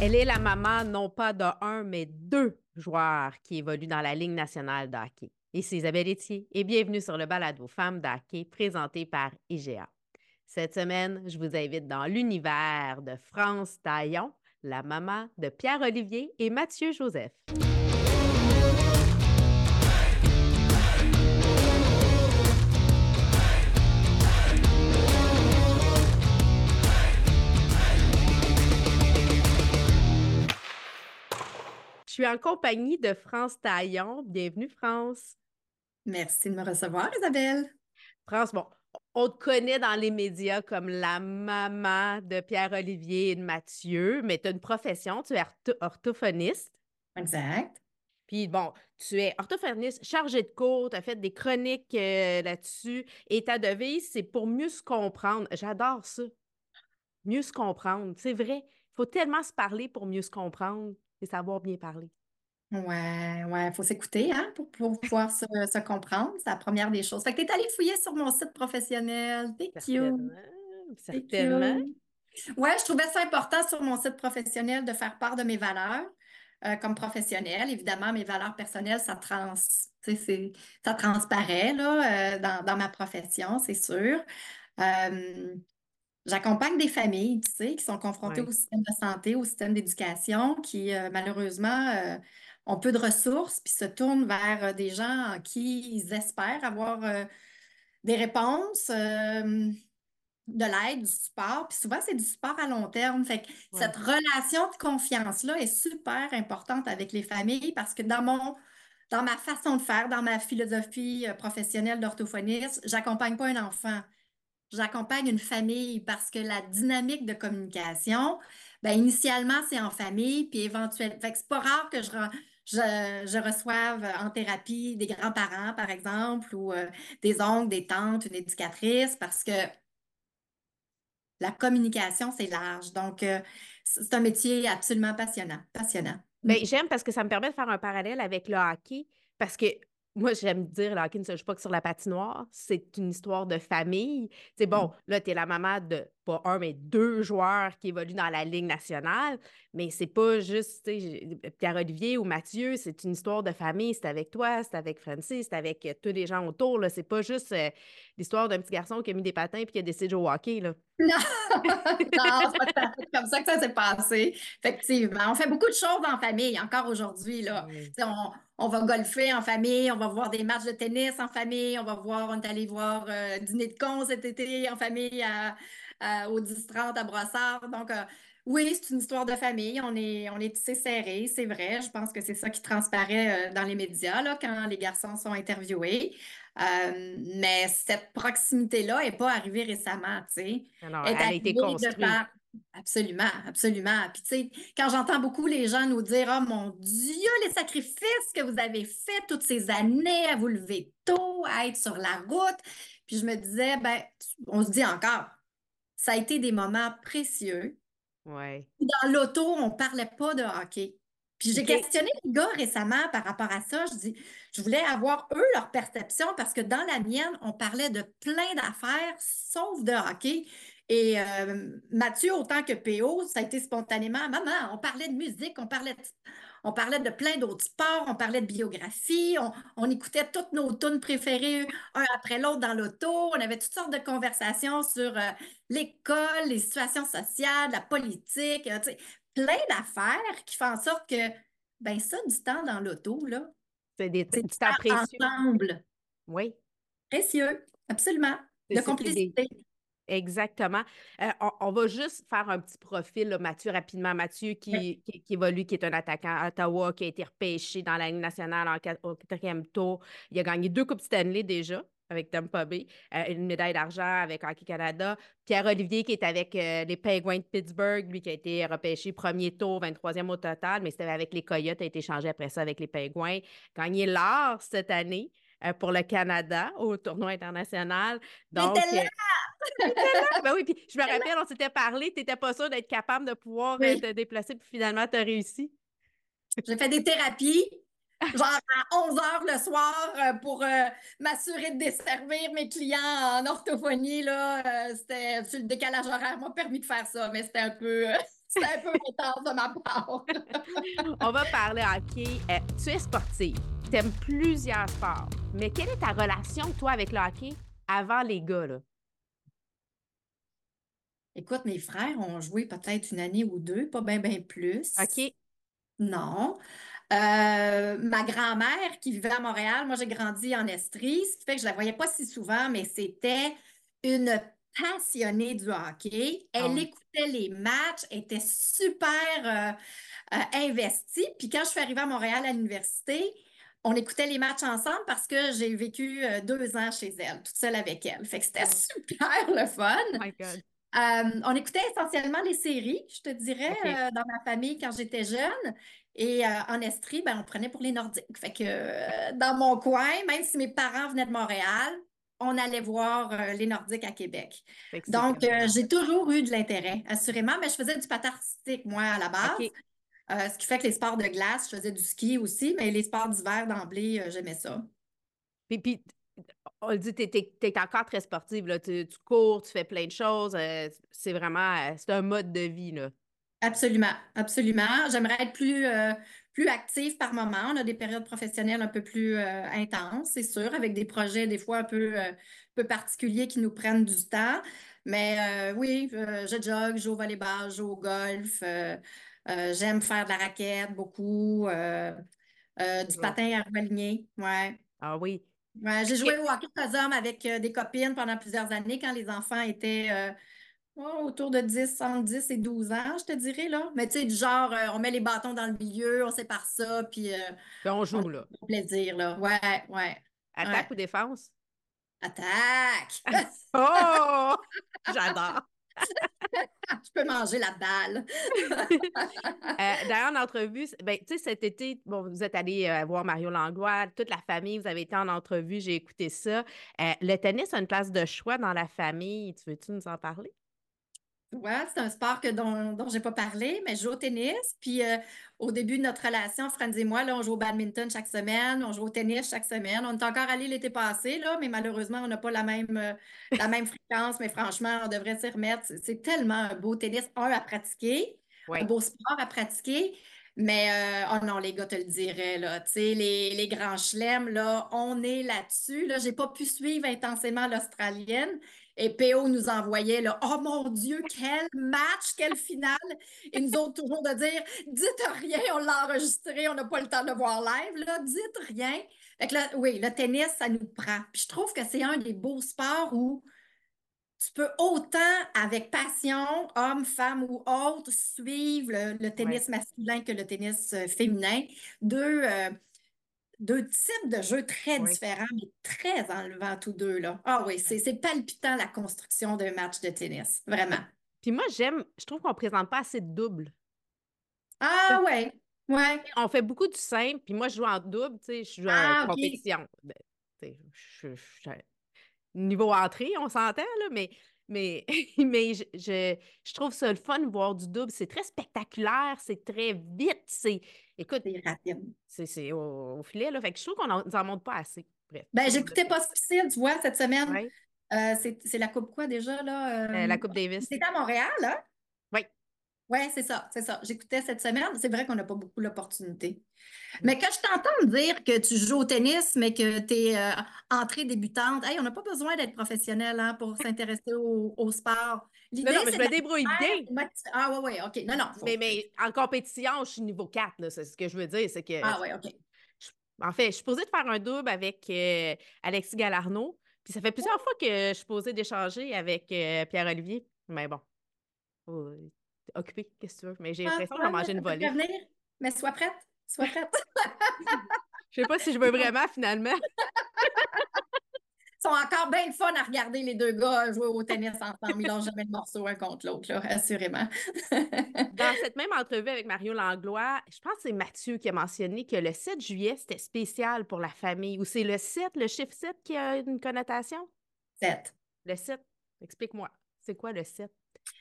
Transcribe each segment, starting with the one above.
Elle est la maman non pas d'un, mais deux joueurs qui évoluent dans la Ligue nationale d'hockey. Et c'est Isabelle Etier et bienvenue sur le balado Femmes d'hockey présenté par IGA. Cette semaine, je vous invite dans l'univers de France Taillon, la maman de Pierre-Olivier et Mathieu Joseph. Suis en compagnie de France Taillon. Bienvenue, France. Merci de me recevoir, Isabelle. France, bon, on te connaît dans les médias comme la maman de Pierre-Olivier et de Mathieu, mais tu as une profession, tu es orthophoniste. Exact. Puis bon, tu es orthophoniste, chargé de cours, tu as fait des chroniques euh, là-dessus. Et ta devise, c'est pour mieux se comprendre. J'adore ça. Mieux se comprendre. C'est vrai. Il faut tellement se parler pour mieux se comprendre et savoir bien parler. Ouais, ouais, il faut s'écouter hein, pour, pouvoir se, comprendre. C'est la première des choses. Fait que tu es allé fouiller sur mon site professionnel. T'es Certainement. Certainement. Ouais, je trouvais ça important sur mon site professionnel de faire part de mes valeurs euh, comme professionnelle. Évidemment, mes valeurs personnelles, ça, trans, ça transparaît là, euh, dans, dans, ma profession, c'est sûr. Euh, J'accompagne des familles, tu sais, qui sont confrontées au système de santé, au système d'éducation, qui malheureusement euh, ont peu de ressources, puis se tournent vers euh, des gens en qui ils espèrent avoir euh, des réponses, de l'aide, du support. Puis souvent, c'est du support à long terme. Fait que cette relation de confiance-là est super importante avec les familles parce que dans mon dans ma façon de faire, dans ma philosophie professionnelle d'orthophoniste, j'accompagne pas un enfant j'accompagne une famille parce que la dynamique de communication, ben, initialement, c'est en famille, puis éventuellement, fait que c'est pas rare que je, je, reçoive en thérapie des grands-parents, par exemple, ou euh, des oncles, des tantes, une éducatrice, parce que la communication, c'est large. Donc, euh, c'est un métier absolument passionnant. Passionnant. Bien, j'aime parce que ça me permet de faire un parallèle avec le hockey, parce que moi, j'aime dire, le hockey ne se joue pas que sur la patinoire. C'est une histoire de famille. C'est bon, mm. là, tu es la maman de pas un, mais deux joueurs qui évoluent dans la Ligue nationale. Mais c'est pas juste Pierre-Olivier ou Mathieu, c'est une histoire de famille. C'est avec toi, c'est avec Francis, c'est avec euh, tous les gens autour. C'est pas juste euh, l'histoire d'un petit garçon qui a mis des patins et qui a décidé de jouer au hockey. Là. Non, non c'est pas comme ça que ça s'est passé. Effectivement, on fait beaucoup de choses en famille encore aujourd'hui. Là. On, on, va golfer en famille, on va voir des matchs de tennis en famille, on va voir, on est allé voir euh, dîner de con cet été en famille à, au 10-30 à Brossard. Donc, euh, oui, c'est une histoire de famille. On est, on est tissé serré, c'est vrai. Je pense que c'est ça qui transparaît euh, dans les médias là, quand les garçons sont interviewés. Euh, mais cette proximité-là n'est pas arrivée récemment, tu sais. elle a été construite. Absolument, absolument. Puis, tu sais, quand j'entends beaucoup les gens nous dire Oh mon Dieu, les sacrifices que vous avez faits toutes ces années à vous lever tôt, à être sur la route. Puis, je me disais, ben, on se dit encore, ça a été des moments précieux. Ouais. Dans l'auto, on ne parlait pas de hockey. Puis j'ai questionné les gars récemment par rapport à ça. Je dis, je voulais avoir eux leur perception parce que dans la mienne, on parlait de plein d'affaires sauf de hockey. Et euh, Mathieu, autant que PO, ça a été spontanément, maman, on parlait de musique, on parlait de, on parlait de plein d'autres sports, on parlait de biographie, on, écoutait toutes nos tunes préférées un après l'autre dans l'auto, on avait toutes sortes de conversations sur euh, l'école, les situations sociales, la politique, euh, plein d'affaires qui font en sorte que, ben ça, du temps dans l'auto, là, c'est des temps précieux. Ensemble. Oui. Précieux, absolument. De complicité. Exactement. Euh, on, va juste faire un petit profil, Mathieu, rapidement. Mathieu qui, évolue, qui est un attaquant à Ottawa, qui a été repêché dans la Ligue nationale en, au quatrième tour. Il a gagné deux Coupes Stanley déjà avec Tampa Bay, euh, une médaille d'argent avec Hockey Canada. Pierre-Olivier qui est avec euh, les Penguins de Pittsburgh, lui qui a été repêché premier tour, 23e au total, mais c'était avec les Coyotes, a été changé après ça avec les Penguins. Gagné l'or cette année. pour le Canada au tournoi international. Donc, ben oui, puis je me rappelle, on s'était parlé, tu n'étais pas sûr d'être capable de pouvoir euh, te déplacer, puis finalement, tu as réussi. J'ai fait des thérapies, genre à 11 heures le soir, euh, pour euh, m'assurer de desservir mes clients en orthophonie. Là, c'était, le décalage horaire m'a permis de faire ça, mais c'était un peu. C'est un peu intense de ma part. On va parler hockey. Euh, tu es sportive. Tu aimes plusieurs sports. Mais quelle est ta relation, toi, avec le hockey avant les gars? Là? Écoute, mes frères ont joué peut-être une année ou deux, pas bien, bien plus. OK. Non. Euh, ma grand-mère qui vivait à Montréal, moi j'ai grandi en Estrie, ce qui fait que je la voyais pas si souvent, mais c'était une passionnée du hockey. Elle Ah écoutait les matchs, était super euh, euh, investie. Puis quand je suis arrivée à Montréal à l'université, on écoutait les matchs ensemble parce que j'ai vécu deux ans chez elle, toute seule avec elle. Fait que c'était Oh. super le fun. Oh my God. Euh, on écoutait essentiellement les séries, je te dirais, euh, dans ma famille quand j'étais jeune. Et euh, en Estrie, ben, on prenait pour les Nordiques. Fait que dans mon coin, même si mes parents venaient de Montréal, on allait voir les Nordiques à Québec. Donc, j'ai toujours eu de l'intérêt, assurément, mais je faisais du patin artistique, moi, à la base. Ce qui fait que les sports de glace, je faisais du ski aussi, mais les sports d'hiver d'emblée, j'aimais ça. Puis, puis, on le dit, tu es, encore très sportive. Là. Tu, tu cours, tu fais plein de choses. euh, c'est vraiment, euh, c'est un mode de vie. Là. Absolument, absolument. J'aimerais être plus, euh, plus active par moment. On a des périodes professionnelles un peu plus euh, intenses, c'est sûr, avec des projets des fois un peu, peu particuliers qui nous prennent du temps. Mais oui, je jogue, je joue au volleyball, je joue au golf. j'aime faire de la raquette beaucoup, du patin à roue alignée. Ouais. Ah oui. Ouais, j'ai joué au hockey aux hommes avec euh, des copines pendant plusieurs années quand les enfants étaient euh, oh, autour de 10, entre 10 et 12 ans, je te dirais, là. Mais tu sais, du genre, euh, on met les bâtons dans le milieu, on sépare ça, puis Puis on joue, là. au plaisir, là. Ouais, ouais. Attaque ou défense? Attaque! Oh! J'adore. Je peux manger la balle. Euh, D'ailleurs, en entrevue, ben, cet été, bon, vous êtes allé euh, voir Mario Langlois, toute la famille, vous avez été en entrevue, j'ai écouté ça. Euh, le tennis a une place de choix dans la famille. Tu veux-tu nous en parler? Ouais, c'est un sport que, dont, dont je n'ai pas parlé, mais je joue au tennis. Puis euh, au début de notre relation, Franz et moi, là, on joue au badminton chaque semaine, on joue au tennis chaque semaine. On est encore allé l'été passé, là, mais malheureusement, on n'a pas la même, euh, la même fréquence. Mais franchement, on devrait s'y remettre. C'est- tellement un beau tennis, un à pratiquer, un beau sport à pratiquer. Mais euh, oh non, les gars te le diraient, là. Tu sais, les, les grands chelems, là, on est là-dessus. Là, j'ai pas pu suivre intensément l'Australienne. Et PO nous envoyait, là, oh mon Dieu, quel match, quelle finale! Et nous autres, toujours de dire, dites rien, on l'a enregistré, on n'a pas le temps de le voir live, là, dites rien. Fait que là, oui, le tennis, ça nous prend. Puis je trouve que c'est un des beaux sports où tu peux autant, avec passion, homme, femme ou autre, suivre le, le tennis masculin que le tennis euh, féminin. Deux, euh, deux types de jeux très Oui. différents, mais très enlevants tous deux, là. Ah oui, c'est palpitant la construction d'un match de tennis, vraiment. Puis moi, j'aime, je trouve qu'on ne présente pas assez de double. Ah ouais, ouais. On fait beaucoup du simple, puis moi, je joue en double, tu sais, je joue Ah, en ok. compétition. Ben, je- niveau entrée, on s'entend, là, mais, mais, mais je, je, je trouve ça le fun de voir du double. C'est très spectaculaire, c'est très vite, c'est, écoute, C'est rapide. c'est c'est au, au filet, là. Fait que je trouve qu'on n'en en montre pas assez. Bref. Ben, j'écoutais pas Pospisil, tu vois, cette semaine. Ouais. Euh, c'est c'est la Coupe quoi déjà, là? Euh, Euh, la Coupe Davis. C'était à Montréal, hein? Oui. C'est ça, c'est ça. J'écoutais cette semaine. C'est vrai qu'on n'a pas beaucoup l'opportunité. Mais quand je t'entends dire que tu joues au tennis, mais que tu es entrée débutante, hey, on n'a pas besoin d'être professionnel hein, pour s'intéresser au, au sport. L'idée, Non, non, mais je me débrouille bien. Ah, oui, oui, OK. Non, non. faut- Mais, mais en compétition, je suis niveau 4, là. C'est ce que je veux dire. C'est que, Ah, oui, OK. en fait, je suis posée de faire un double avec euh, Alexis Galarno. Puis ça fait plusieurs fois que je suis posée d'échanger avec euh, Pierre-Olivier. Mais bon, oh, t'es occupé, qu'est-ce que tu veux? Mais j'ai Ah, l'impression ouais, manger une volée. revenir. Mais sois prête. Sois prête. Je sais pas si je veux vraiment, finalement. Ils sont encore bien le fun à regarder les deux gars jouer au tennis ensemble. Ils n'ont jamais le morceau un contre l'autre, là, assurément. Dans cette même entrevue avec Mario Langlois, je pense que c'est Mathieu qui a mentionné que le 7 juillet, c'était spécial pour la famille. Ou c'est le 7, le chiffre 7 qui a une connotation? Sept. Le 7, explique-moi. C'est quoi le 7?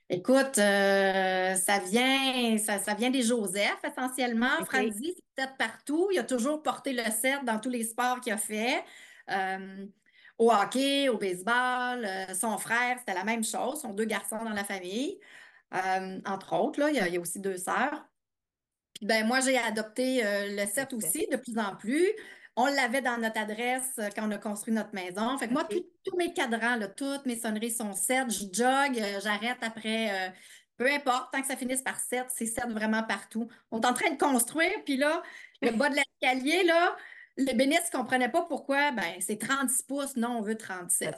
Écoute, euh, ça vient, ça, ça vient des Joseph essentiellement. OK. Franzi, c'est peut-être partout. Il a toujours porté le 7 dans tous les sports qu'il a fait. Euh, au hockey, au baseball, euh, son frère, c'était la même chose. Son deux garçons dans la famille. entre autres. Là, il, y a, aussi deux sœurs. Puis ben, moi, j'ai adopté le 7 aussi, de plus en plus. On l'avait dans notre adresse euh, quand on a construit notre maison. Fait que moi, tous mes cadrans, toutes mes sonneries sont 7. Je jogue, j'arrête après. peu importe, tant que ça finisse par 7, c'est 7 vraiment partout. On est en train de construire, puis là, le bas de l'escalier, là, les bénisses ne comprenaient pas pourquoi. Ben, c'est 36 pouces. Non, on veut 37.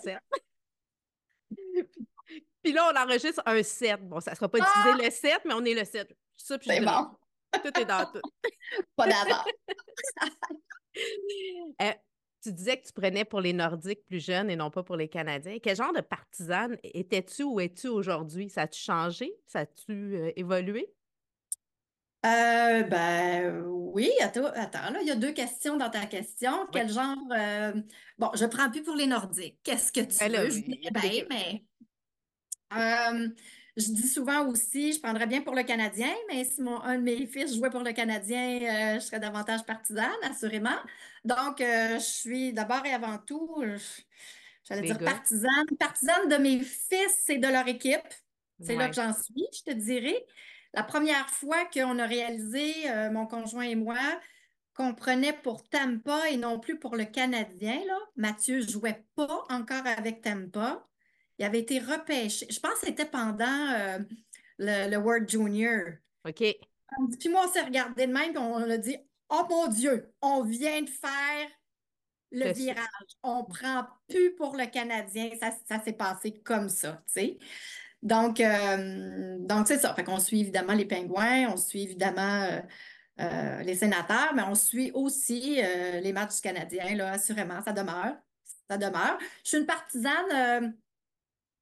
puis là, on enregistre un 7. Bon, ça ne sera pas utilisé ah! le 7, mais on est le 7. c'est bon. Tout est dans tout. pas d'avant. Euh, tu disais que tu prenais pour les Nordiques plus jeunes et non pas pour les Canadiens. Quel genre de partisane étais-tu ou es-tu aujourd'hui? Ça a-tu changé? Ça a-tu euh, évolué? Euh, ben oui, attends, attends, là, il y a deux questions dans ta question. Quel genre euh, bon, je prends plus pour les Nordiques. Qu'est-ce que tu ben veux? je dis, ben, mais je dis souvent aussi, je prendrais bien pour le Canadien, mais si mon, un de mes fils jouait pour le Canadien, je serais davantage partisane, assurément. Donc, je suis d'abord et avant tout, j'allais dire partisane. Partisane de mes fils et de leur équipe. C'est là que j'en suis, je te dirais. La première fois qu'on a réalisé, euh, mon conjoint et moi, qu'on prenait pour Tampa et non plus pour le Canadien, là, Mathieu jouait pas encore avec Tampa. Il avait été repêché. Je pense que c'était pendant euh, le, World Junior. OK. Puis moi, on s'est regardé de même et on a dit Oh mon Dieu, on vient de faire le virage. On prend plus pour le Canadien. Ça, ça s'est passé comme ça, tu sais. Donc, euh, donc c'est ça. Fait qu'on suit évidemment les pingouins, on suit évidemment euh, euh, les sénateurs, mais on suit aussi les matchs du Canadien, là, assurément, ça demeure. Ça demeure. Je suis une partisane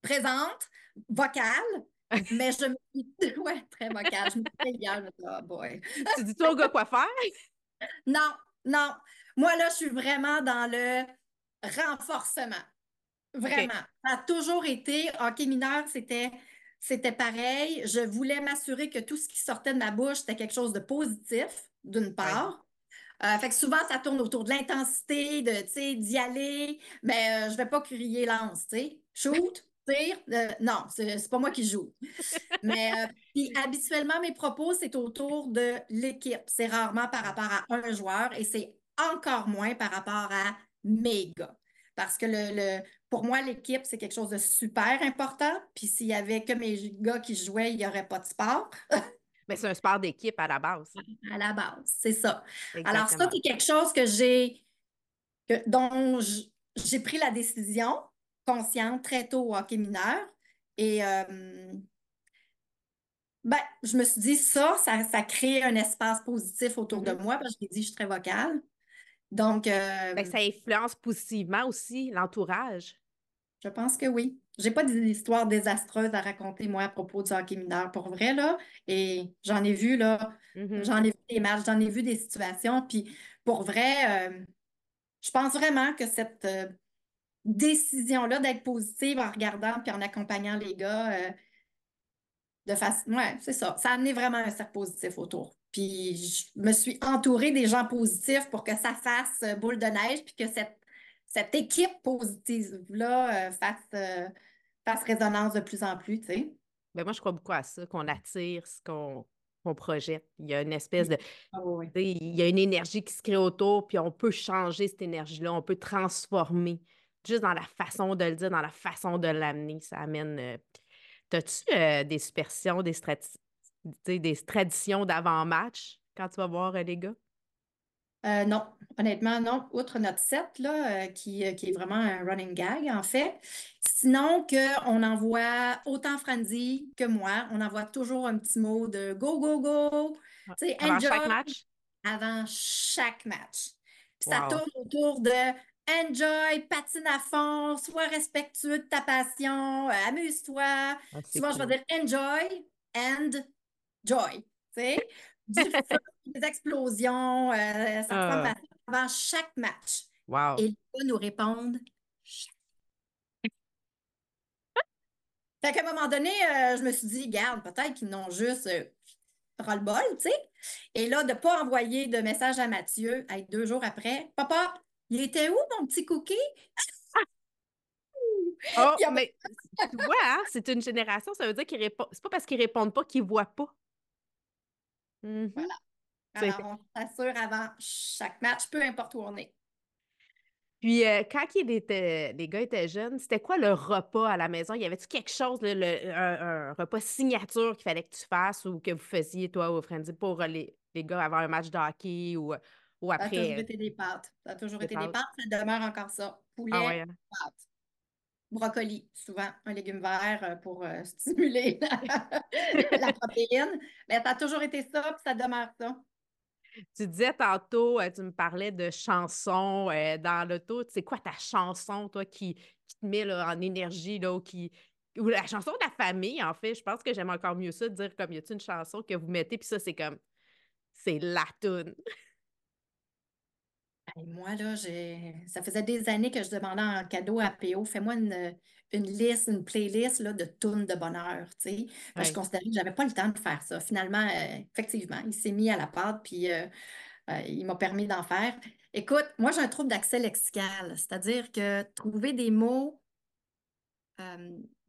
présente, vocale, mais je me dis, ouais, très vocale. Je me dis hier, je oh boy. tu dis toi au gars quoi faire? Non, non. Moi, là, je suis vraiment dans le renforcement. Vraiment. Ça a toujours été, hockey mineur, c'était, c'était pareil. Je voulais m'assurer que tout ce qui sortait de ma bouche, c'était quelque chose de positif, d'une part. Euh, fait que souvent, ça tourne autour de l'intensité, de, d'y aller, mais euh, je vais pas crier lance, tu sais. Shoot, euh, non, c'est, pas moi qui joue. mais puis, habituellement, mes propos, c'est autour de l'équipe. C'est rarement par rapport à un joueur et c'est encore moins par rapport à mes gars. Parce que le, pour moi, l'équipe, c'est quelque chose de super important. Puis s'il y avait que mes gars qui jouaient, il n'y aurait pas de sport. Mais c'est un sport d'équipe à la base. À la base, c'est ça. Alors, ça, c'est quelque chose que j'ai, dont j'ai pris la décision consciente très tôt au hockey mineur. Et euh, ben, je me suis dit, ça, ça, crée un espace positif autour de mm-hmm. moi, parce que je dit, je suis très vocale. Donc. Euh, ça influence positivement aussi l'entourage? Je pense que oui. J'ai pas d'histoire désastreuse à raconter, moi, à propos du hockey mineur, pour vrai, là. Et j'en ai vu, là. Mm-hmm. J'en ai vu des matchs, j'en ai vu des situations. Puis, pour vrai, euh, je pense vraiment que cette décision-là d'être positive en regardant puis en accompagnant les gars de façon. Ouais, c'est ça. Ça a amené vraiment un cercle positif autour. Puis je me suis entourée des gens positifs pour que ça fasse euh, boule de neige, puis que cette, cette équipe positive-là euh, fasse, euh, fasse résonance de plus en plus, tu sais. Ben moi, je crois beaucoup à ça, qu'on attire ce qu'on projette. Il y a une espèce de. Ah il y a une énergie qui se crée autour, puis on peut changer cette énergie-là, on peut transformer. Juste dans la façon de le dire, dans la façon de l'amener, ça amène. As-tu des superstitions, des, des traditions d'avant-match quand tu vas voir euh, les gars? Euh, non, honnêtement, non. Outre notre set, là, euh, qui, qui, est vraiment un running gag, en fait. Sinon, qu'on envoie autant Franzi que moi, on envoie toujours un petit mot de go, go, go. Avant chaque match? Avant chaque match. Puis ça tourne autour de enjoy, patine à fond, sois respectueux de ta passion, amuse-toi. Ah, Souvent, je vais dire enjoy and joy, tu sais, des explosions, euh, ça ah. avant chaque match. Wow. Et gars nous répondent Fait qu'à un moment donné, euh, je me suis dit, garde, peut-être qu'ils n'ont juste euh, le bol, tu sais. Et là, de ne pas envoyer de message à Mathieu, deux jours après, Papa, il était où mon petit cookie? Oh, a- mais tu vois, hein, c'est une génération, ça veut dire qu'ils répondent. C'est pas parce qu'ils répondent pas qu'ils voient pas. Voilà. Été- Alors, on s'assure avant chaque match, peu importe où on est. Puis, euh, quand les gars étaient jeunes, c'était quoi le repas à la maison? Y avait-tu quelque chose, là, le- un, un repas signature qu'il fallait que tu fasses ou que vous faisiez, toi, au Frenzy, pour euh, les, les gars avant un match de hockey ou, ou Ça a toujours après? euh, été des pâtes. Ça a toujours des été des pâtes. Ça demeure encore ça. Poulet, Ah ouais, hein? pâtes. Brocoli, souvent un légume vert euh, pour euh, stimuler la, la protéine. Mais ça a toujours été ça, puis ça demeure ça. Tu disais tantôt, tu me parlais de chansons euh, dans l'auto. C'est quoi ta chanson, toi, qui, qui te met là, en énergie, là, ou, qui, ou la chanson de la famille, en fait? Je pense que j'aime encore mieux ça, de dire comme, y a-t-il une chanson que vous mettez, puis ça, c'est comme, c'est la toune. Et moi, là, ça faisait des années que je demandais en cadeau à PO, fais-moi une, une liste, une playlist là, de tunes de bonheur, tu sais. Je considérais que j'avais pas le temps de faire ça. Finalement, euh, effectivement, il s'est mis à la pâte, puis euh, euh, il m'a permis d'en faire. Écoute, moi, j'ai un trouble d'accès lexical, c'est-à-dire que trouver des mots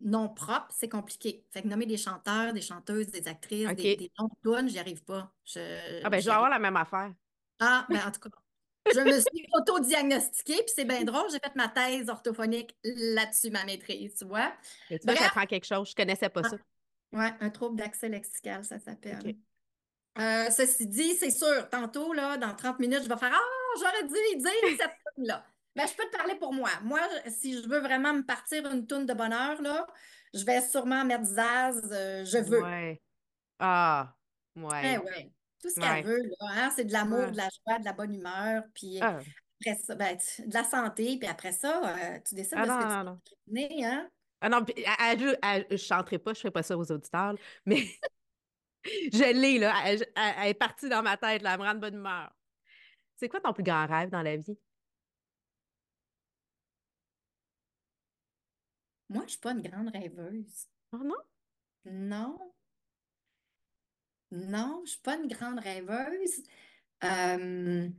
non propres, c'est compliqué. Fait que nommer des chanteurs, des chanteuses, des actrices, des, des noms de tunes, j'y arrive pas. Je, Ah ben, je vais avoir la même affaire. Ah, ben en tout cas, je me suis auto-diagnostiquée, puis c'est bien drôle, j'ai fait ma thèse orthophonique là-dessus, ma maîtrise, tu vois. Tu vois, Bref, j'apprends quelque chose. Je connaissais pas ça. ouais, un trouble d'accès lexical, ça s'appelle. Euh, ceci dit, c'est sûr, tantôt, là, dans 30 minutes, je vais faire Ah, j'aurais dû y dire cette tune-là. Mais je peux te parler pour moi. Moi, si je veux vraiment me partir une toune de bonheur, là, je vais sûrement mettre Zaz, euh, je veux. Ouais. Ah, Eh ouais. Tout ce qu'elle Ouais. veut, là, hein, c'est de l'amour, Ouais. de la joie, de la bonne humeur, puis Ah, après ça, ben, tu- de la santé, puis après ça, euh, tu décides ah de ce non, que tu non, veux non. cuisiner, hein? Ah non, puis, elle- elle- elle- je ne chanterai pas, je ne ferai pas ça aux auditeurs, mais je l'ai, là. Elle, est partie dans ma tête, là, elle me rend de bonne humeur. C'est quoi ton plus grand rêve dans la vie? Moi, je ne suis pas une grande rêveuse. Oh non? Non, non, je suis pas une grande rêveuse. Je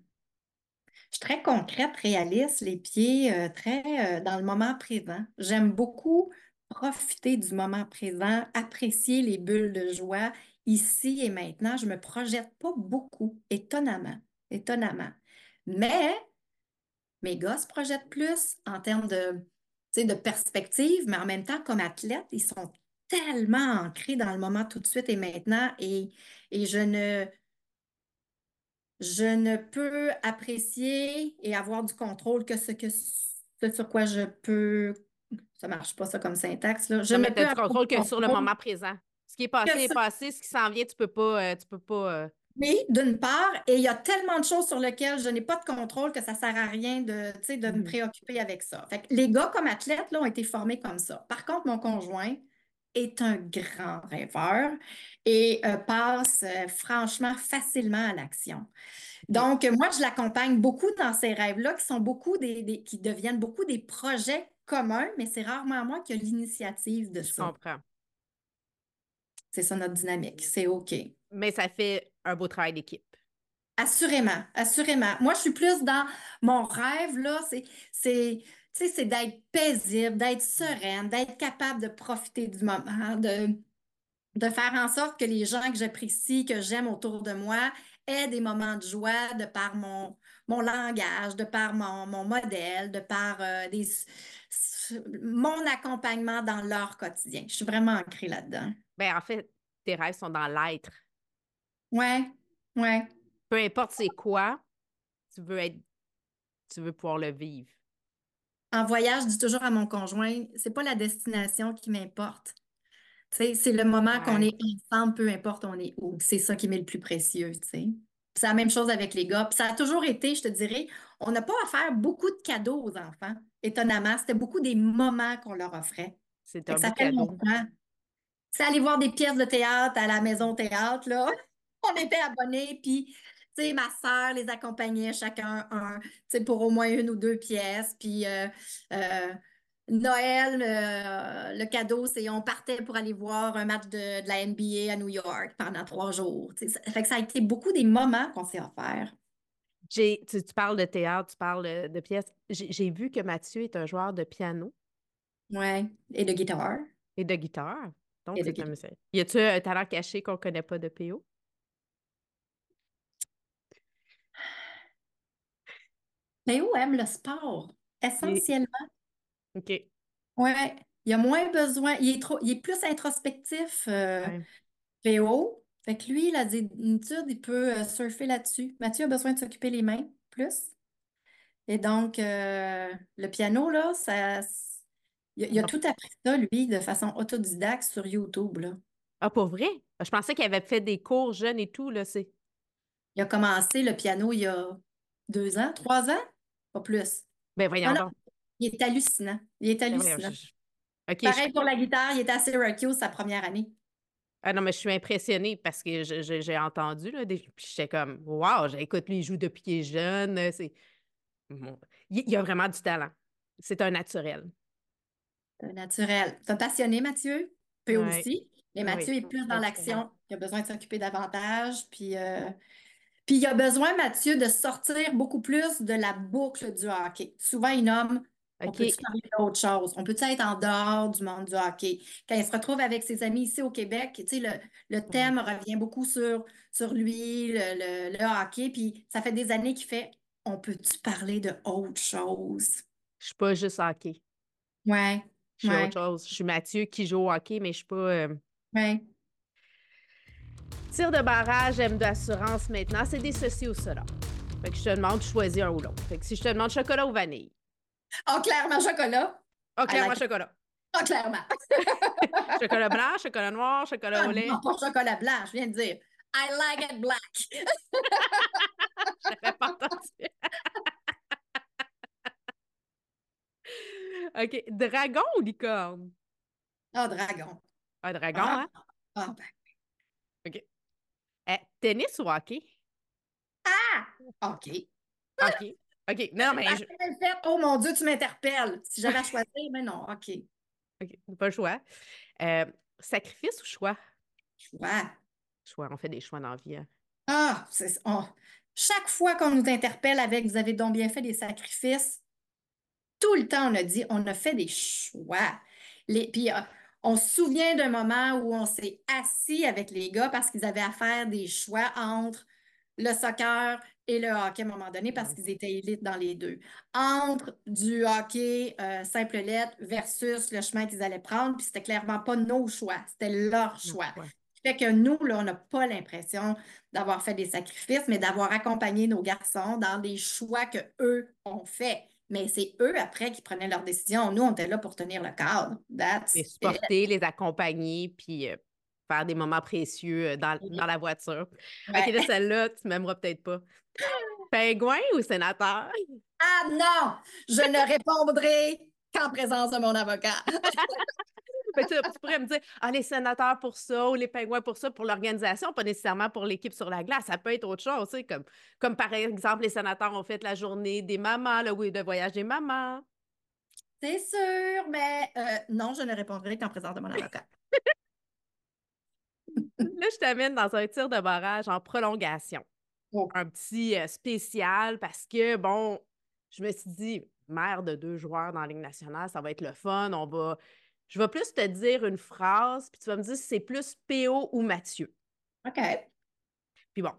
suis très concrète, réaliste, les pieds très dans le moment présent. J'aime beaucoup profiter du moment présent, apprécier les bulles de joie ici et maintenant. Je me projette pas beaucoup, étonnamment, étonnamment. Mais mes gars se projettent plus en termes de, de perspective, mais en même temps, comme athlètes, ils sont tellement ancrés dans le moment tout de suite et maintenant et, et je ne, je ne peux apprécier et avoir du contrôle que ce, que ce sur quoi je peux, ça marche pas ça comme syntaxe, là. Je ne mais peux du contrôle que sur le moment présent. Ce qui est passé est passé, ce qui s'en vient, tu peux pas, euh, tu peux pas. euh, Oui, d'une part, et il y a tellement de choses sur lesquelles je n'ai pas de contrôle que ça ne sert à rien de, de me Mhm. préoccuper avec ça. Fait que les gars comme athlètes là, ont été formés comme ça. Par contre, mon conjoint est un grand rêveur et euh, passe euh, franchement facilement à l'action. Donc, euh, moi, je l'accompagne beaucoup dans ces rêves-là qui sont beaucoup des, des- qui deviennent beaucoup des projets communs, mais c'est rarement moi qui ai l'initiative de je ça. comprends. C'est ça notre dynamique. C'est OK. Mais ça fait un beau travail d'équipe. Assurément, assurément. Moi, je suis plus dans mon rêve, là, c'est, c'est, tu sais, c'est d'être paisible, d'être sereine, d'être capable de profiter du moment, de, de faire en sorte que les gens que j'apprécie, que j'aime autour de moi, aient des moments de joie de par mon, mon langage, de par mon, mon modèle, de par euh, des, mon accompagnement dans leur quotidien. Je suis vraiment ancrée là-dedans. Ben, en fait, tes rêves sont dans l'être. Ouais, ouais. Peu importe c'est quoi, tu veux être, tu veux pouvoir le vivre. En voyage, je dis toujours à mon conjoint, c'est pas la destination qui m'importe. C'est le moment qu'on est ensemble, peu importe on est où. C'est ça qui m'est le plus précieux, C'est la même chose avec les gars. Puis ça a toujours été, je te dirais, on n'a pas à faire beaucoup de cadeaux aux enfants. Étonnamment, c'était beaucoup des moments qu'on leur offrait. C'est un ça fait cadeau. longtemps. C'est aller voir des pièces de théâtre à la maison théâtre, là. On était abonnés, puis, sais, ma sœur les accompagnait chacun un, tu sais, pour au moins une ou deux pièces. Puis, euh, euh, Noël, euh, le cadeau, c'est on partait pour aller voir un match de, de la NBA à New York pendant trois jours. tu sais. Ça fait que ça a été beaucoup des moments qu'on s'est offerts. Tu, tu parles de théâtre, tu parles de, pièces. J'ai vu que Mathieu est un joueur de piano. Ouais. Et de guitare. Et de guitare. Donc, c'est. Y a-tu un talent caché qu'on connaît pas de PO? Théo aime le sport, essentiellement. OK. Ouais. Il a moins besoin. Il est trop, il est plus introspectif, euh, Ouais. Théo. Fait que lui, la zénitude, il peut euh, surfer là-dessus. Mathieu a besoin de s'occuper les mains plus. Et donc, euh, le piano, là, ça, il, a- il a Ah, tout appris ça, lui, de façon autodidacte sur YouTube, là. Ah, pour vrai? Je pensais qu'il avait fait des cours jeunes et tout, là, c'est... Il a commencé le piano il y a deux ans, trois ans, pas plus. Ben, Ah voyons non, il est hallucinant. Il est Ben, hallucinant. je- je- Pareil pour la guitare, il était à Syracuse sa première année. Ah non, mais je suis impressionnée parce que j'ai entendu, là, des... puis j'étais comme, wow, écoute, lui, il joue depuis qu'il est jeune, euh. Bon. Il, a vraiment du talent. C'est un naturel. C'est naturel. Un passionné, Mathieu? Peu Ouais. aussi. Mais Oui, Mathieu est plus dans l'action. Il a besoin de s'occuper davantage. Puis, euh, puis il a besoin, Mathieu, de sortir beaucoup plus de la boucle du hockey. Souvent, il nomme on OK. peut-tu parler d'autre chose? On peut-tu être en dehors du monde du hockey? Quand il se retrouve avec ses amis ici au Québec, tu sais, le, le thème revient beaucoup sur, sur lui, le, le- le hockey. Puis ça fait des années qu'il fait on peut-tu parler de autre chose? Je suis pas juste hockey. Ouais, Je suis Ouais. autre chose. Je suis Mathieu qui joue au hockey, mais je suis pas... euh, ouais. Tir de barrage, M d'assurance maintenant, c'est des ceci ou cela. Fait que je te demande de choisir un ou l'autre. Fait que si je te demande chocolat ou vanille. Oh, clairement, chocolat. Ah, clairement, chocolat. Oh, clairement. Chocolat blanc, chocolat noir, chocolat au Ah, lait. non, pas chocolat blanc, je viens de dire. I like it black. Je l'avais pas entendu. OK. Dragon ou licorne? Oh, dragon. Un dragon, Ah. hein? Ah, ben. OK. Eh, tennis ou hockey? OK. OK. OK. Non, mais Ah, je... Oh mon Dieu, tu m'interpelles. Si j'avais à choisir, mais non, OK. OK, pas le choix. Euh, sacrifice ou choix? Choix. Choix. On fait des choix dans la vie. hein. Ah, c'est oh. Chaque fois qu'on nous interpelle avec vous avez donc bien fait des sacrifices, tout le temps on a dit on a fait des choix. Les, puis euh, on se souvient d'un moment où on s'est assis avec les gars parce qu'ils avaient à faire des choix entre le soccer et le hockey à un moment donné parce qu'ils étaient élites dans les deux. Entre du hockey euh, simple lettre versus le chemin qu'ils allaient prendre, puis c'était clairement pas nos choix, c'était leur choix. Ouais. Fait que nous, là, on n'a pas l'impression d'avoir fait des sacrifices, mais d'avoir accompagné nos garçons dans des choix que eux ont fait. Mais c'est eux, après, qui prenaient leurs décisions. Nous, on était là pour tenir le cadre. That's Les it. supporter, les accompagner, puis euh, faire des moments précieux euh, dans, dans la voiture. Ouais. OK, là, celle-là, tu m'aimeras peut-être pas. Pingouin ou sénateur? Ah non! Je ne répondrai qu'en présence de mon avocat. Mais tu, tu pourrais me dire, ah, les sénateurs pour ça ou les pingouins pour ça, pour l'organisation, pas nécessairement pour l'équipe sur la glace. Ça peut être autre chose, tu sais, comme, comme par exemple, les sénateurs ont fait la journée des mamans, le oui, de voyage des mamans. C'est sûr, mais euh, non, je ne répondrai qu'en présence de mon avocat. Là, je t'amène dans un tir de barrage en prolongation. Oh. Un petit euh, spécial parce que, bon, je me suis dit, mère de deux joueurs dans la Ligue nationale, ça va être le fun. On va. Je vais plus te dire une phrase, puis tu vas me dire si c'est plus PO ou Mathieu. OK. Puis bon,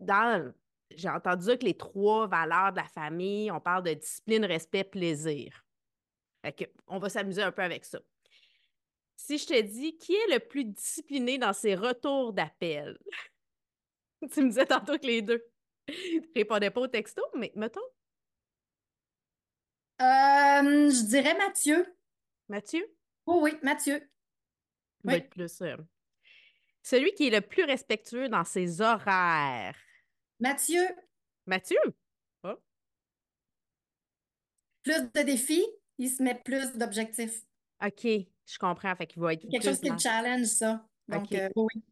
dans. J'ai entendu dire que les trois valeurs de la famille, on parle de discipline, respect, plaisir. Fait que, on va s'amuser un peu avec ça. Si je te dis qui est le plus discipliné dans ses retours d'appel, tu me disais tantôt que les deux ne répondaient pas au texto, mais mettons, Euh, je dirais Mathieu. Mathieu? Oh oui, Mathieu. va Oui. être plus. euh, celui qui est le plus respectueux dans ses horaires. Mathieu, Mathieu? plus de défis, il se met plus d'objectifs. OK, je comprends. Fait qu'il va être Quelque chose qui le challenge, ça. Donc, euh, oui.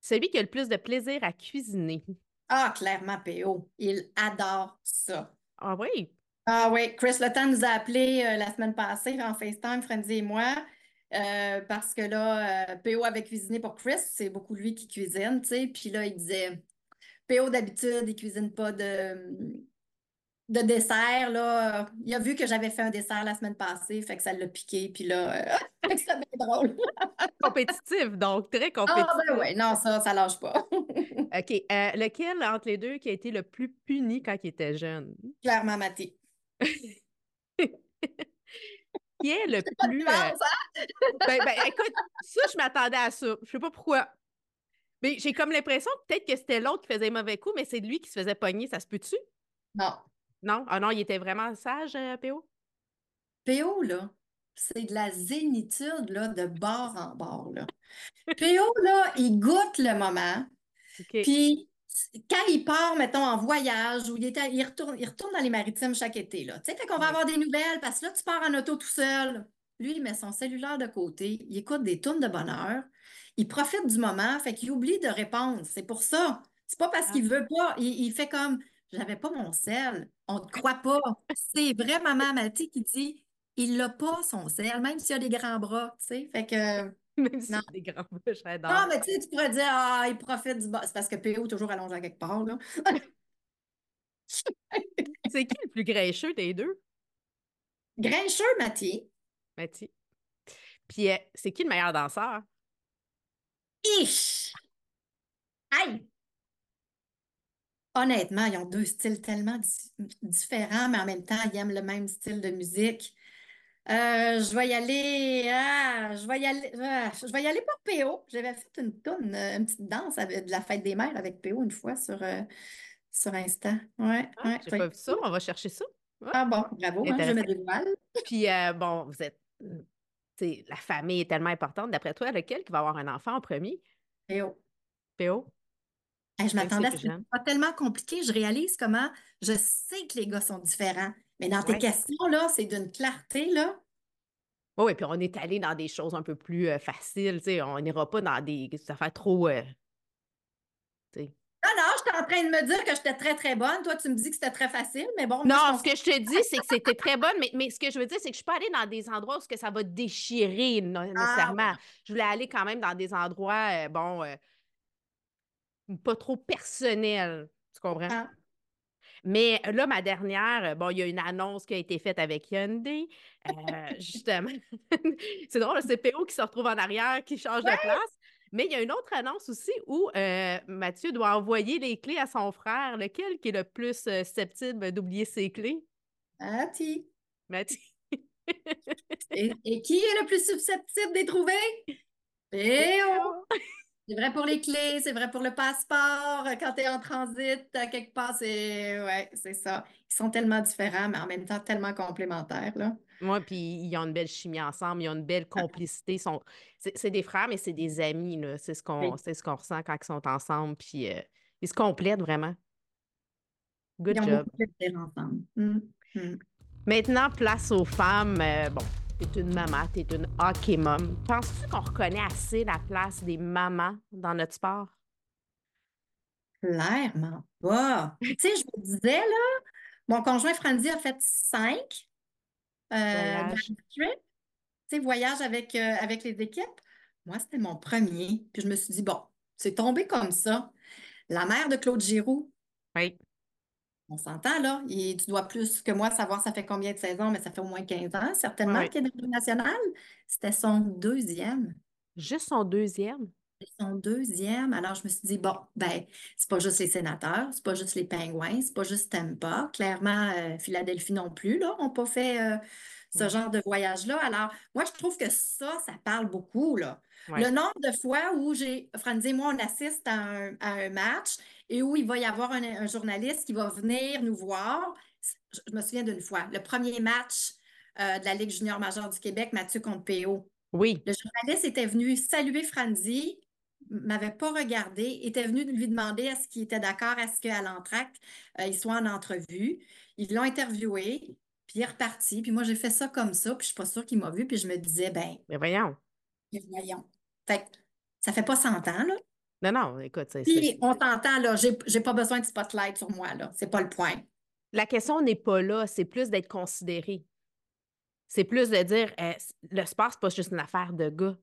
Celui qui a le plus de plaisir à cuisiner. Ah, clairement, PO. Il adore ça. Ah oui? Ah oui, Chris Letton nous a appelé euh, la semaine passée en FaceTime, Frenzy et moi, euh, parce que là, euh, PO avait cuisiné pour Chris, c'est beaucoup lui qui cuisine, tu sais. Puis là, il disait, PO d'habitude, il cuisine pas de, de dessert, là. Il a vu que j'avais fait un dessert la semaine passée, fait que ça l'a piqué, puis là, c'est bien drôle. compétitif, donc très compétitif. Ah, ben oui, non, ça, ça lâche pas. OK. Lequel entre les deux qui a été le plus puni quand il était jeune? Clairement, Mathé. qui est le plus. Euh, ben, ben, écoute, ça, je m'attendais à ça. Je sais pas pourquoi. Mais j'ai comme l'impression que peut-être que c'était l'autre qui faisait mauvais coup, mais c'est lui qui se faisait pogner. Ça se peut-tu? Non. Non? Ah non, il était vraiment sage, euh, PO? PO, là, c'est de la zénitude, là, de bord en bord, là. PO, là, il goûte le moment. Puis quand il part, mettons, en voyage ou il, il, retourne, il retourne dans les maritimes chaque été, là. Tu sais, fait qu'on va avoir des nouvelles parce que là, tu pars en auto tout seul. Lui, il met son cellulaire de côté, il écoute des tonnes de bonheur, il profite du moment, fait qu'il oublie de répondre. C'est pour ça. C'est pas parce qu'il ah. veut pas. Il, fait comme J'avais pas mon sel. On te croit pas. C'est vrai, maman Mathie qui dit il n'a pas son sel, même s'il a des grands bras. Tu sais, fait que. Même s'il a des grands bras, j'adore. Non, mais tu sais, tu pourrais dire Ah, il profite du bas. C'est parce que PO est toujours allongé à quelque part, là. c'est qui le plus grincheux des deux? Grincheux, Mathieu. Mathieu. Puis, euh, c'est qui le meilleur danseur? Ich! Aïe! Honnêtement, ils ont deux styles tellement différents, mais en même temps, ils aiment le même style de musique. Euh, je vais y aller. Ah, je vais y aller. Ah, je vais y aller pour PO. J'avais fait une tonne, euh, une petite danse de la fête des mères avec PO une fois sur, euh, sur Insta. Ouais, ah, ouais, j'ai pas vu ça. On va chercher ça. Ah bon, bravo. Hein, je me dévoile. Puis bon, vous êtes. La famille est tellement importante. D'après toi, lequel qui va avoir un enfant en premier? PO. PO? je m'attendais à ce que pas tellement compliqué. Je réalise comment je sais que les gars sont différents. Mais dans tes questions, là, c'est d'une clarté, là. Oui, puis on est allé dans des choses un peu plus euh, faciles, tu sais. On n'ira pas dans des affaires trop. Euh, non, non, j'étais en train de me dire que j'étais très, très bonne. Toi, tu me dis que c'était très facile, mais bon. Non, ce que je te dis, c'est que c'était très bonne, mais, mais ce que je veux dire, c'est que je ne suis pas allée dans des endroits où que ça va déchirer ah, nécessairement. Je voulais aller quand même dans des endroits, euh, bon, pas trop personnels. Tu comprends? Ah. Mais là, ma dernière, bon, il y a une annonce qui a été faite avec Hyundai. Euh, justement, c'est drôle, c'est PO qui se retrouve en arrière, qui change de place. Mais il y a une autre annonce aussi où euh, Mathieu doit envoyer les clés à son frère. Lequel qui est le plus euh, susceptible d'oublier ses clés? Mathieu. Mathieu. et, et, qui est le plus susceptible de trouver? PO. C'est vrai pour les clés, c'est vrai pour le passeport. Quand tu es en transit, quelque part, c'est ouais, c'est ça. Ils sont tellement différents, mais en même temps tellement complémentaires. Là. Oui, puis ils ont une belle chimie ensemble, ils ont une belle complicité. Sont... C'est des frères, mais c'est des amis. C'est ce qu'on ce qu'on ressent quand ils sont ensemble. Puis euh, ils se complètent vraiment. Good ils job. Ont ensemble. Mmh, mmh. Maintenant, place aux femmes. Euh, bon, t'es une maman, t'es une hockey mom. Penses-tu qu'on reconnaît assez la place des mamans dans notre sport? Clairement pas. tu sais, je me disais, là, mon conjoint Franzi a fait cinq euh, voyage. voyage avec, euh, avec les équipes. Moi, c'était mon premier. Puis je me suis dit, bon, c'est tombé comme ça. La mère de Claude Giroux. Oui. On s'entend, là. tu dois plus que moi savoir ça fait combien de saisons, mais ça fait au moins 15 ans, certainement, qu'il est dans le national. C'était son deuxième. Juste son deuxième? Son deuxième. Alors, je me suis dit, bon, ben, c'est pas juste les sénateurs, c'est pas juste les pingouins, c'est pas juste Tampa. Clairement, euh, Philadelphie non plus, là, n'ont pas fait euh, ce genre de voyage-là. Alors, moi, je trouve que ça, ça parle beaucoup, là. Le nombre de fois où j'ai, Franzi et moi, on assiste à un, match et où il va y avoir un, journaliste qui va venir nous voir. Je, me souviens d'une fois, le premier match euh, de la Ligue junior majeure du Québec, Mathieu contre PO. Oui. Le journaliste était venu saluer Franzi, m'avait pas regardé, était venu lui demander est-ce qu'il était d'accord à ce qu'à l'entracte, euh, il soit en entrevue. Ils l'ont interviewé, puis il est reparti. Puis moi, j'ai fait ça comme ça, puis je suis pas sûre qu'il m'a vu, puis je me disais, ben. Mais voyons. voyons. Fait ça fait pas 100 ans, là. Non, non, écoute. c'est... Puis on t'entend, là, j'ai, j'ai pas besoin de spotlight sur moi, là. C'est pas le point. La question n'est pas là, c'est plus d'être considéré. C'est plus de dire, eh, le sport, c'est pas juste une affaire de gars.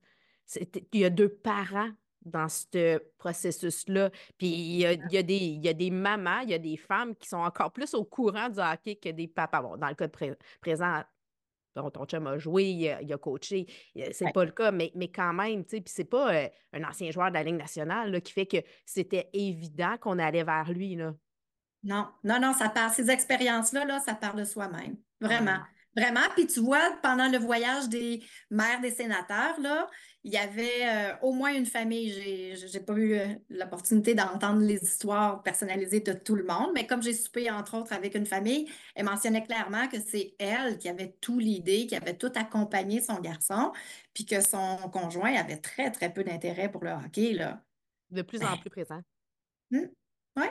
il y a deux parents dans ce processus-là. Puis il y, a, des, il y, a, des mamans, il y a des femmes qui sont encore plus au courant du hockey que des papas. Bon, dans le cas de présent, ton, chum a joué, il a, coaché, c'est pas le cas, mais, mais quand même, tu sais, puis c'est pas euh, un ancien joueur de la Ligue nationale qui fait que c'était évident qu'on allait vers lui, là. Non, non, non, ça part, ces expériences-là, là, ça part de soi-même, vraiment. Vraiment. Puis tu vois, pendant le voyage des maires des sénateurs, là, il y avait euh, au moins une famille. J'ai n'ai pas eu euh, l'opportunité d'entendre les histoires personnalisées de tout le monde, mais comme j'ai soupé, entre autres, avec une famille, elle mentionnait clairement que c'est elle qui avait tout l'idée, qui avait tout accompagné son garçon, puis que son conjoint avait très, très peu d'intérêt pour le hockey. Là. De plus en plus présent. Hmm. oui.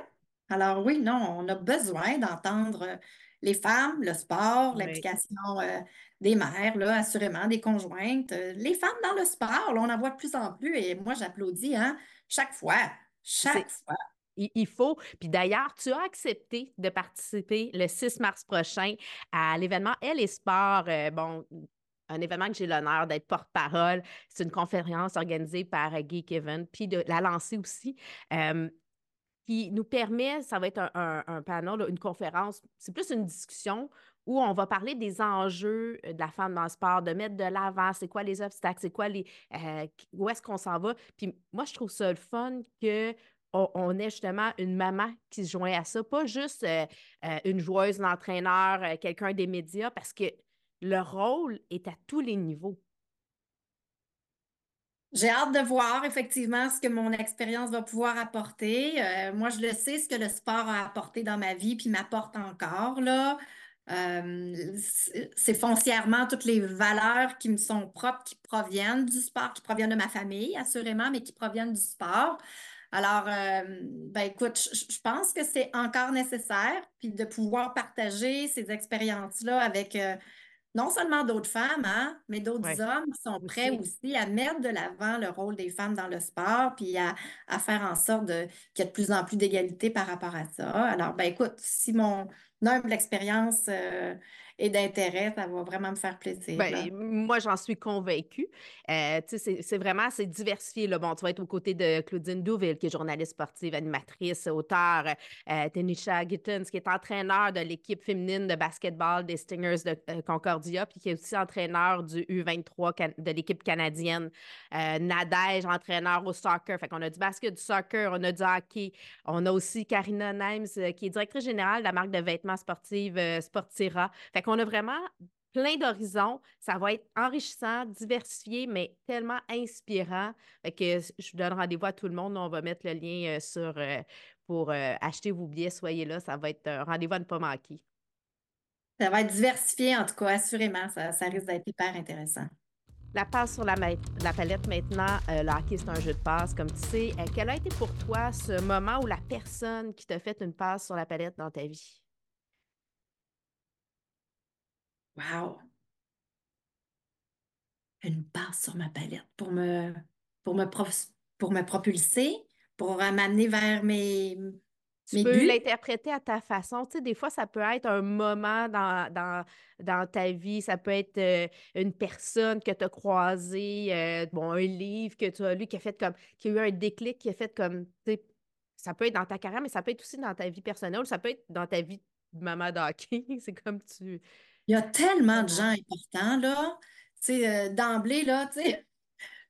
Alors oui, non, on a besoin d'entendre les femmes, le sport, l'implication euh, des mères, là, assurément, des conjointes. Euh, les femmes dans le sport, on en voit de plus en plus et moi, j'applaudis hein, chaque fois, chaque fois. Il, faut. Puis d'ailleurs, tu as accepté de participer le 6 mars prochain à l'événement Elle et Sport. Euh, bon, un événement que j'ai l'honneur d'être porte-parole. C'est une conférence organisée par Guy Kevin, puis de la lancer aussi qui nous permet, ça va être un, panel, une conférence, c'est plus une discussion où on va parler des enjeux euh, de la femme dans le sport, de mettre de l'avant, c'est quoi les obstacles, c'est quoi les. Euh, où est-ce qu'on s'en va. Puis moi, je trouve ça le fun que on, ait justement une maman qui se joint à ça, pas juste euh, une joueuse, un entraîneur, quelqu'un des médias, parce que le rôle est à tous les niveaux. J'ai hâte de voir effectivement ce que mon expérience va pouvoir apporter. Euh, moi, je le sais, ce que le sport a apporté dans ma vie, puis m'apporte encore. Là. Euh, c'est foncièrement toutes les valeurs qui me sont propres, qui proviennent du sport, qui proviennent de ma famille, assurément, mais qui proviennent du sport. Alors, euh, ben écoute, je, pense que c'est encore nécessaire, puis de pouvoir partager ces expériences-là avec non seulement d'autres femmes, hein, mais d'autres hommes qui sont prêts aussi. à mettre de l'avant le rôle des femmes dans le sport, puis à, faire en sorte qu'il y ait de plus en plus d'égalité par rapport à ça. Alors, ben écoute, si mon humble expérience euh, et d'intérêt, ça va vraiment me faire plaisir. Ben, moi, j'en suis convaincue. Euh, c'est vraiment, c'est diversifié. Là. Bon, tu vas être aux côtés de Claudine Douville, qui est journaliste sportive, animatrice, auteure, euh, Tenisha Gittens, qui est entraîneur de l'équipe féminine de basketball des Stingers de euh, Concordia, puis qui est aussi entraîneur du U23 de l'équipe canadienne. Euh, Nadège, entraîneur au soccer. Fait qu'on a du basket, du soccer, on a du hockey. On a aussi Karina Nimes, qui est directrice générale de la marque de vêtements sportifs Sportira. Fait on a vraiment plein d'horizons. Ça va être enrichissant, diversifié, mais tellement inspirant. que je vous donne rendez-vous à tout le monde. On va mettre le lien euh, sur euh, pour euh, acheter vos billets. Soyez là. Ça va être un rendez-vous à ne pas manquer. Ça va être diversifié, en tout cas, assurément. Ça, risque d'être hyper intéressant. La passe sur la, la palette maintenant, le hockey, c'est un jeu de passe, comme tu sais. quel a été pour toi ce moment où la personne qui t'a fait une passe sur la palette dans ta vie? Wow! Une passe sur ma palette pour me, pour me, pour me propulser, pour m'amener vers mes, tu peux l'interpréter à ta façon. Tu sais, des fois, ça peut être un moment dans, dans, dans ta vie, ça peut être euh, une personne que tu as croisée, euh, bon, un livre que tu as lu qui a fait comme, qui a eu un déclic, qui a fait comme, tu sais, ça peut être dans ta carrière, mais ça peut être aussi dans ta vie personnelle, ça peut être dans ta vie de maman d'hockey. C'est comme tu, il y a tellement de gens importants, là. Tu sais, euh, d'emblée, là, tu sais,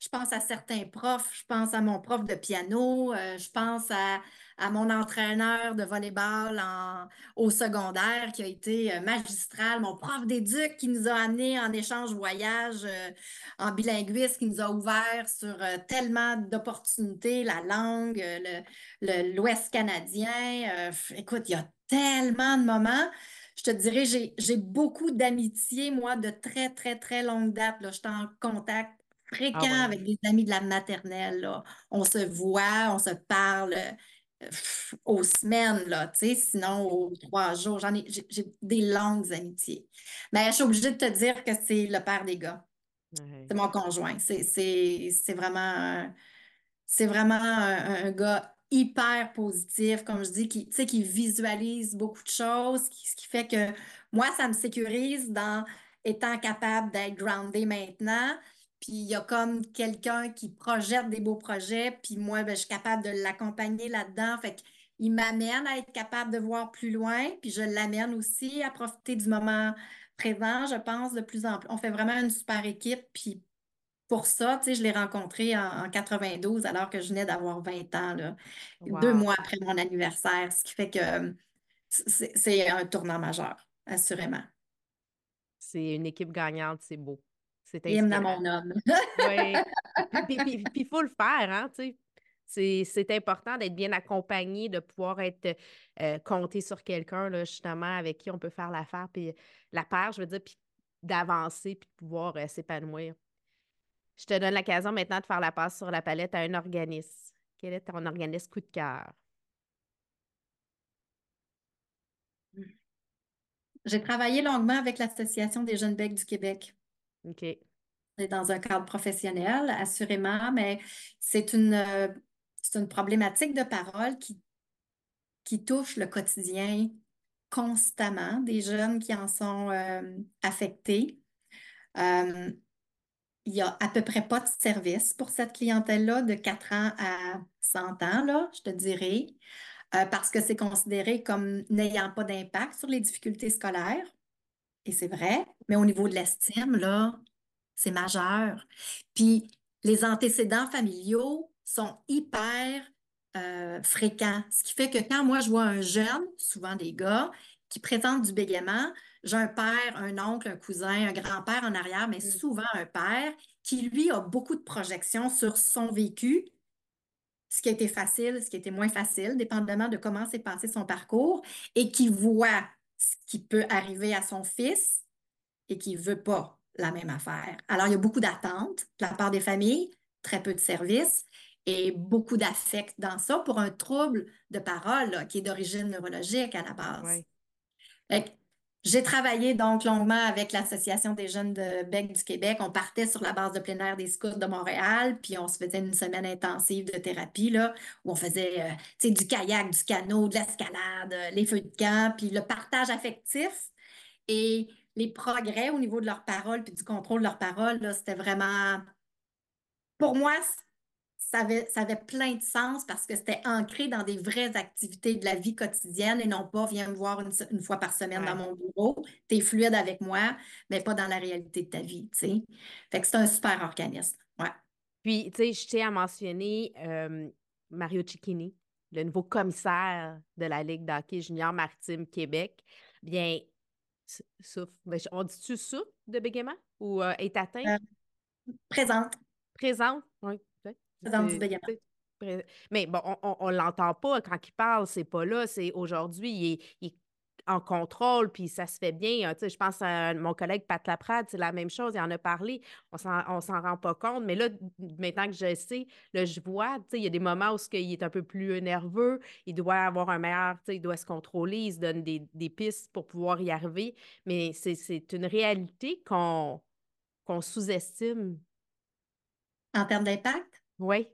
je pense à certains profs, je pense à mon prof de piano, euh, je pense à, mon entraîneur de volleyball en, au secondaire qui a été euh, magistral, mon prof d'éduc qui nous a amenés en échange voyage en bilinguisme, qui nous a ouvert sur tellement d'opportunités, la langue, l'Ouest canadien. écoute, il y a tellement de moments je te dirais, j'ai beaucoup d'amitié, moi, de très, très, très longue date. Je suis en contact fréquent ah avec des amis de la maternelle. Là. On se voit, on se parle euh, aux semaines, là, sinon aux trois jours. J'en ai, j'ai des longues amitiés. Mais je suis obligée de te dire que c'est le père des gars. C'est mon conjoint. C'est vraiment, c'est vraiment un, un, gars hyper positif, comme je dis, qui, qui visualise beaucoup de choses, ce qui fait que moi, ça me sécurise dans étant capable d'être groundé maintenant, puis il y a comme quelqu'un qui projette des beaux projets, puis moi, ben, je suis capable de l'accompagner là-dedans. Fait qu'il m'amène à être capable de voir plus loin, puis je l'amène aussi à profiter du moment présent, je pense, de plus en plus. On fait vraiment une super équipe, puis pour ça, tu sais, je l'ai rencontré en, 92 alors que je venais d'avoir 20 ans, là, deux mois après mon anniversaire, ce qui fait que c'est un tournant majeur, assurément. C'est une équipe gagnante, c'est beau. C'est à mon homme. oui. Puis il faut le faire, hein, tu sais. C'est important d'être bien accompagné, de pouvoir être euh, compté sur quelqu'un, justement, avec qui on peut faire l'affaire, puis la paire, je veux dire, puis d'avancer, puis de pouvoir euh, s'épanouir. Je te donne l'occasion maintenant de faire la passe sur la palette à un organisme. Quel est ton organisme coup de cœur? J'ai travaillé longuement avec l'Association des jeunes becs du Québec. OK. C'est dans un cadre professionnel, assurément, mais c'est une, euh, une problématique de parole qui, qui touche le quotidien constamment des jeunes qui en sont euh, affectés. Euh, il n'y a à peu près pas de service pour cette clientèle-là de 4 ans à 100 ans, je te dirais, euh, parce que c'est considéré comme n'ayant pas d'impact sur les difficultés scolaires. Et c'est vrai, mais au niveau de l'estime, là, c'est majeur. Puis les antécédents familiaux sont hyper euh, fréquents, ce qui fait que quand moi je vois un jeune, souvent des gars, qui présente du bégaiement, j'ai un père, un oncle, un cousin, un grand-père en arrière, mais mm. souvent un père qui, lui, a beaucoup de projections sur son vécu, ce qui a été facile, ce qui a été moins facile, dépendamment de comment s'est passé son parcours, et qui voit ce qui peut arriver à son fils et qui ne veut pas la même affaire. Alors, il y a beaucoup d'attentes de la part des familles, très peu de services et beaucoup d'affect dans ça pour un trouble de parole qui est d'origine neurologique à la base. J'ai travaillé donc longuement avec l'Association des jeunes de Bec du Québec. On partait sur la base de plein air des scouts de Montréal, puis on se faisait une semaine intensive de thérapie, là, où on faisait euh, du kayak, du canot, de l'escalade, euh, les feux de camp, puis le partage affectif et les progrès au niveau de leurs paroles, puis du contrôle de leurs paroles, c'était vraiment... Pour moi, ça avait, plein de sens parce que c'était ancré dans des vraies activités de la vie quotidienne et non pas viens me voir une, fois par semaine dans mon bureau, tu es fluide avec moi, mais pas dans la réalité de ta vie, tu sais. Fait que c'est un super organisme, ouais. Puis, tu sais, je tiens à mentionner euh, Mario Cicchini, le nouveau commissaire de la Ligue d'hockey junior maritime Québec. Bien, souffle, ben, on dit-tu souffle de bégaiement ou euh, est atteint? Euh, présente. Présente, oui. Mais bon, on ne l'entend pas quand il parle, c'est pas là. C'est aujourd'hui, il est, en contrôle, puis ça se fait bien. je pense à mon collègue Pat Laprade, c'est la même chose, il en a parlé. On ne s'en rend pas compte. Mais là, maintenant que je sais, là, je vois, il y a des moments où il est un peu plus nerveux, il doit avoir un meilleur, il doit se contrôler, il se donne des, pistes pour pouvoir y arriver. Mais c'est une réalité qu'on qu'on sous-estime. En termes d'impact? Oui.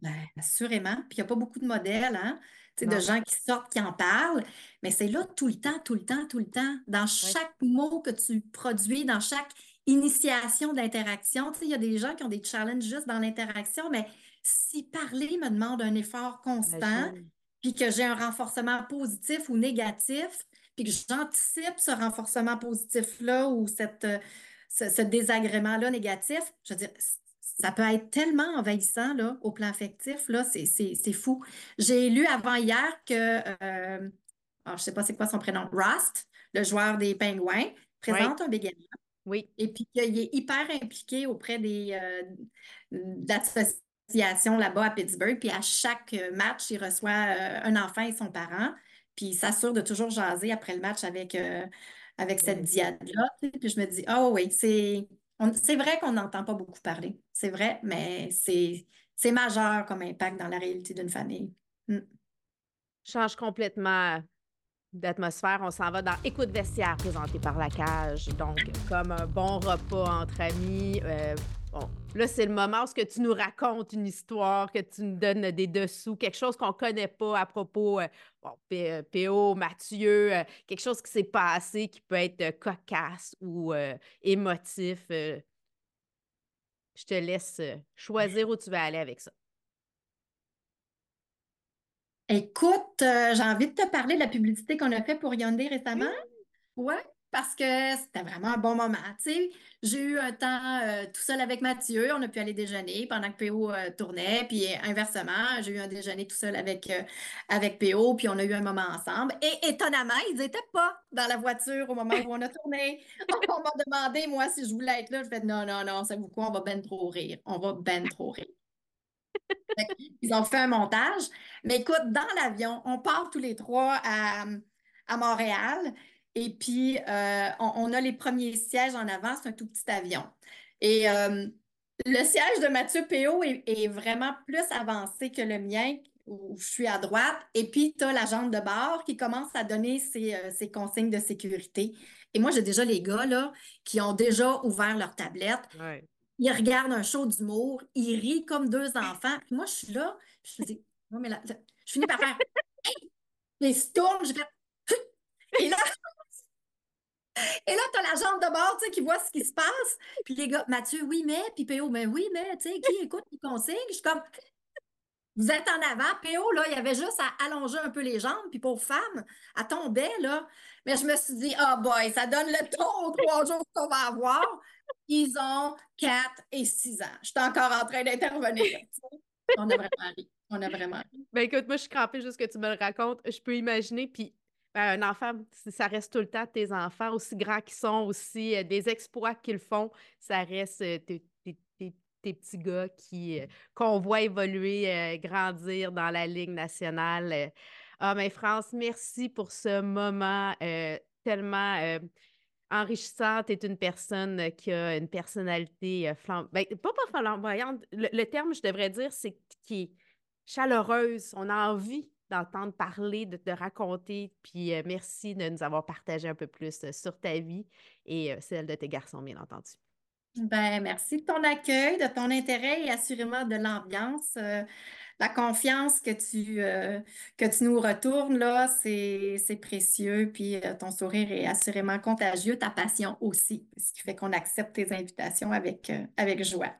Ben, assurément. Puis il n'y a pas beaucoup de modèles, hein? de gens qui sortent, qui en parlent, mais c'est là tout le temps, tout le temps, tout le temps. Dans chaque mot que tu produis, dans chaque initiation d'interaction, il y a des gens qui ont des challenges juste dans l'interaction, mais si parler me demande un effort constant, puis que j'ai un renforcement positif ou négatif, puis que j'anticipe ce renforcement positif-là ou cette, euh, ce, ce désagrément-là négatif, je veux dire, ça peut être tellement envahissant là, au plan affectif, là, c'est fou. J'ai lu avant hier que, euh, je ne sais pas c'est quoi son prénom, Rust, le joueur des Pingouins, présente un bégaiement. Oui. Et puis qu'il est hyper impliqué auprès des euh, là-bas à Pittsburgh. Puis à chaque match, il reçoit euh, un enfant et son parent. Puis il s'assure de toujours jaser après le match avec, euh, avec cette diade-là. Puis je me dis, oh oui, c'est c'est vrai qu'on n'entend pas beaucoup parler. C'est vrai, mais c'est majeur comme impact dans la réalité d'une famille. Mm. Change complètement d'atmosphère. On s'en va dans Écoute vestiaire présenté par la cage. Donc, comme un bon repas entre amis. Euh, bon, là, c'est le moment où tu nous racontes une histoire, que tu nous donnes des dessous, quelque chose qu'on ne connaît pas à propos, euh, bon, PO, Mathieu, euh, quelque chose qui s'est passé qui peut être cocasse ou émotif. je te laisse euh, choisir où tu vas aller avec ça. Écoute, euh, j'ai envie de te parler de la publicité qu'on a fait pour Hyundai récemment. Oui, parce que c'était vraiment un bon moment. J'ai eu un temps euh, tout seul avec Mathieu. On a pu aller déjeuner pendant que PO euh, tournait. Puis inversement, j'ai eu un déjeuner tout seul avec, avec PO. Puis on a eu un moment ensemble. Et étonnamment, ils n'étaient pas dans la voiture au moment où on a tourné. on m'a demandé, moi, si je voulais être là. Je fais non, non, non, c'est quoi, on va ben trop rire. On va ben trop rire. Ils ont fait un montage. Mais écoute, dans l'avion, on part tous les trois à, Montréal. Et puis, euh, on, a les premiers sièges en avant. C'est un tout petit avion. Et euh, le siège de Mathieu Péo est, vraiment plus avancé que le mien, où je suis à droite. Et puis, tu as l'agente de bord qui commence à donner ses, euh, ses, consignes de sécurité. Et moi, j'ai déjà les gars là, qui ont déjà ouvert leur tablette. Ouais ils regardent un show d'humour, ils rient comme deux enfants. Puis moi, je suis là, je me dis, non, mais là, je finis par faire, ils se tournent, je fais, et là, et là, tu as la jambe de bord, tu sais, qui voit ce qui se passe. Puis les gars, Mathieu, oui, mais, puis PO, mais oui, mais, tu sais, qui écoute les consignes? Je suis comme, vous êtes en avant. PO, là, il y avait juste à allonger un peu les jambes, puis pour femme, elle tombait, là. Mais je me suis dit, oh boy, ça donne le ton aux trois jours qu'on va avoir. Ils ont 4 et 6 ans. Je suis encore en train d'intervenir. On a vraiment ri. On a vraiment ri. Ben écoute, moi, je suis crampée juste que tu me le racontes. Je peux imaginer, puis un enfant, ça reste tout le temps tes enfants, aussi grands qu'ils sont, aussi euh, des exploits qu'ils font, ça reste euh, tes, petits gars qui euh, qu'on voit évoluer, grandir dans la Ligue nationale. Ah, mais France, merci pour ce moment tellement enrichissante est une personne qui a une personnalité flamboyante. Pas pas flamboyante. Le, terme, je devrais dire, c'est qui est chaleureuse. On a envie d'entendre parler, de te raconter. Puis euh, merci de nous avoir partagé un peu plus sur ta vie et celle de tes garçons, bien entendu. Ben, merci de ton accueil, de ton intérêt et assurément de l'ambiance la confiance que tu, euh, nous retournes, là, c'est, précieux. Puis euh, ton sourire est assurément contagieux, ta passion aussi, ce qui fait qu'on accepte tes invitations euh, avec joie.